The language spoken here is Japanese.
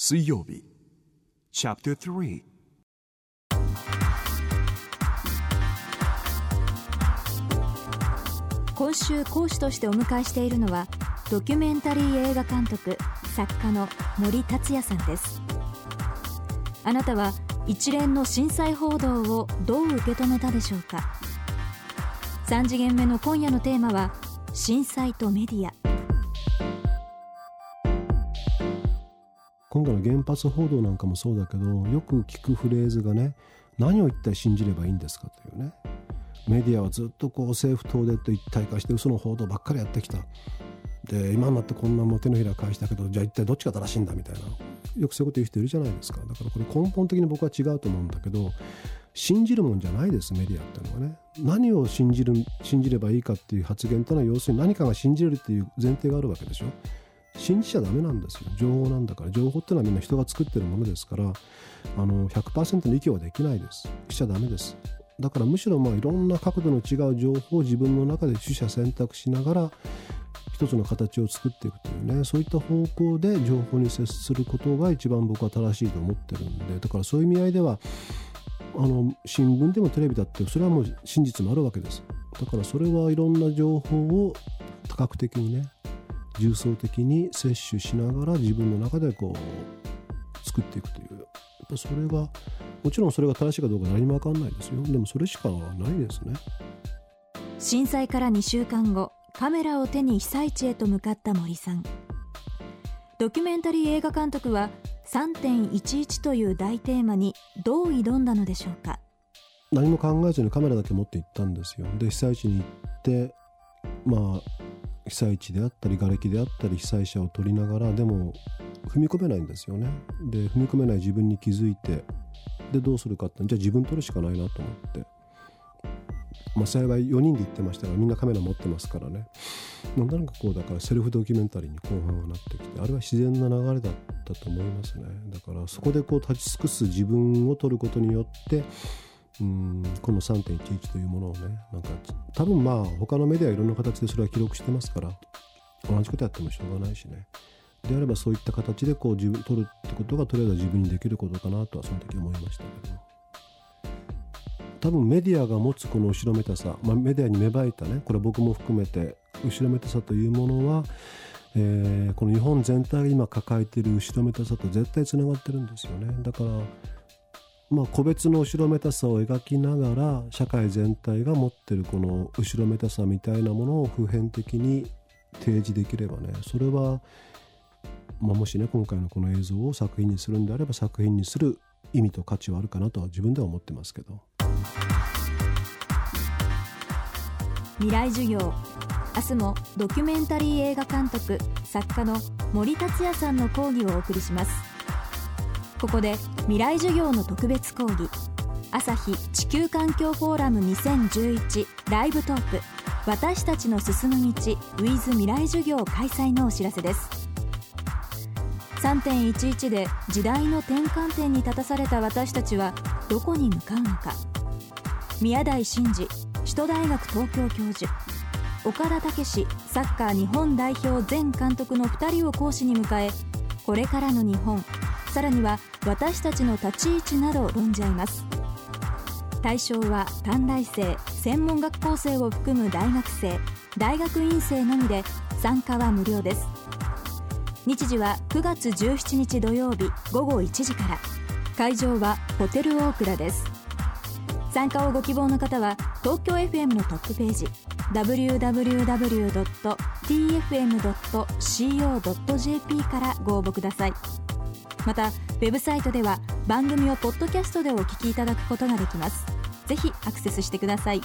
水曜日。チャプター3今週講師としてお迎えしているのはドキュメンタリー映画監督作家の森達也さんです。あなたは一連の震災報道をどう受け止めたでしょうか？3次元目の今夜のテーマは震災とメディア。今回の原発報道なんかもそうだけどよく聞くフレーズがね何を一体信じればいいんですかというね。メディアはずっとこう政府東電と一体化して嘘の報道ばっかりやってきた。で今になってこんなも手のひら返したけどじゃあ一体どっちが正しいんだみたいな。よくそういうこと言う人いるじゃないですか。だからこれ根本的に僕は違うと思うんだけど信じるもんじゃないですメディアっていうのはね。何を信じる信じればいいかっていう発言というのは要するに何かが信じれるっていう前提があるわけでしょ。信じちゃダメなんですよ。情報なんだから。情報ってのはみんな人が作ってるものですからあの100%の意見はできないです。しちゃダメです。だからむしろまあいろんな角度の違う情報を自分の中で取捨選択しながら一つの形を作っていくというね。そういった方向で情報に接することが一番僕は正しいと思ってるんで。だからそういう意味合いではあの新聞でもテレビだってそれはもう真実もあるわけです。だからそれはいろんな情報を多角的にね重層的に摂取しながら自分の中でこう作っていくという。やっぱそれがもちろんそれが正しいかどうか何も分かんないですよ。でもそれしかないですね。震災から2週間後カメラを手に被災地へと向かった森さん。ドキュメンタリー映画監督は3.11という大テーマにどう挑んだのでしょうか。何も考えずにカメラだけ持って行ったんですよ。で被災地に行ってまあ被災地であったり瓦礫であったり被災者を撮りながらでも踏み込めないんですよね。で踏み込めない自分に気づいてでどうするかってじゃあ自分撮るしかないなと思って。まあ幸い4人で行ってましたがみんなカメラ持ってますからね。なんとなくこうだからセルフドキュメンタリーに後半はなってきてあれは自然な流れだったと思いますね。だからそこでこう立ち尽くす自分を撮ることによってうんこの3.11というものをねなんか多分まあ他のメディアいろんな形でそれは記録してますから同じことやってもしょうがないしね。であればそういった形でこう自分取るってことがとりあえず自分にできることかなとはその時思いましたけど。多分メディアが持つこの後ろめたさ、まあ、メディアに芽生えたねこれ僕も含めて後ろめたさというものは、えー、この日本全体が今抱えている後ろめたさと絶対つながってるんですよね。だからまあ、個別の後ろめたさを描きながら社会全体が持ってるこの後ろめたさみたいなものを普遍的に提示できればね。それは、まあ、もしね今回のこの映像を作品にするんであれば作品にする意味と価値はあるかなとは自分では思ってますけど。未来授業。明日もドキュメンタリー映画監督作家の森達也さんの講義をお送りします。ここで未来授業の特別講義。朝日地球環境フォーラム2011ライブトーク。私たちの進む道 with 未来授業開催のお知らせです。3.11で時代の転換点に立たされた私たちはどこに向かうのか。宮台真司首都大学東京教授。岡田武史サッカー日本代表前監督の2人を講師に迎えこれからの日本さらには私たちの立ち位置など論じ合います。対象は短大生専門学校生を含む大学生大学院生のみで参加は無料です。日時は9月17日土曜日午後1時から。会場はホテルオークラです。参加をご希望の方は東京 FM のトップページ www.tfm.co.jp からご応募ください。またウェブサイトでは番組をポッドキャストでお聞きいただくことができます。ぜひアクセスしてください。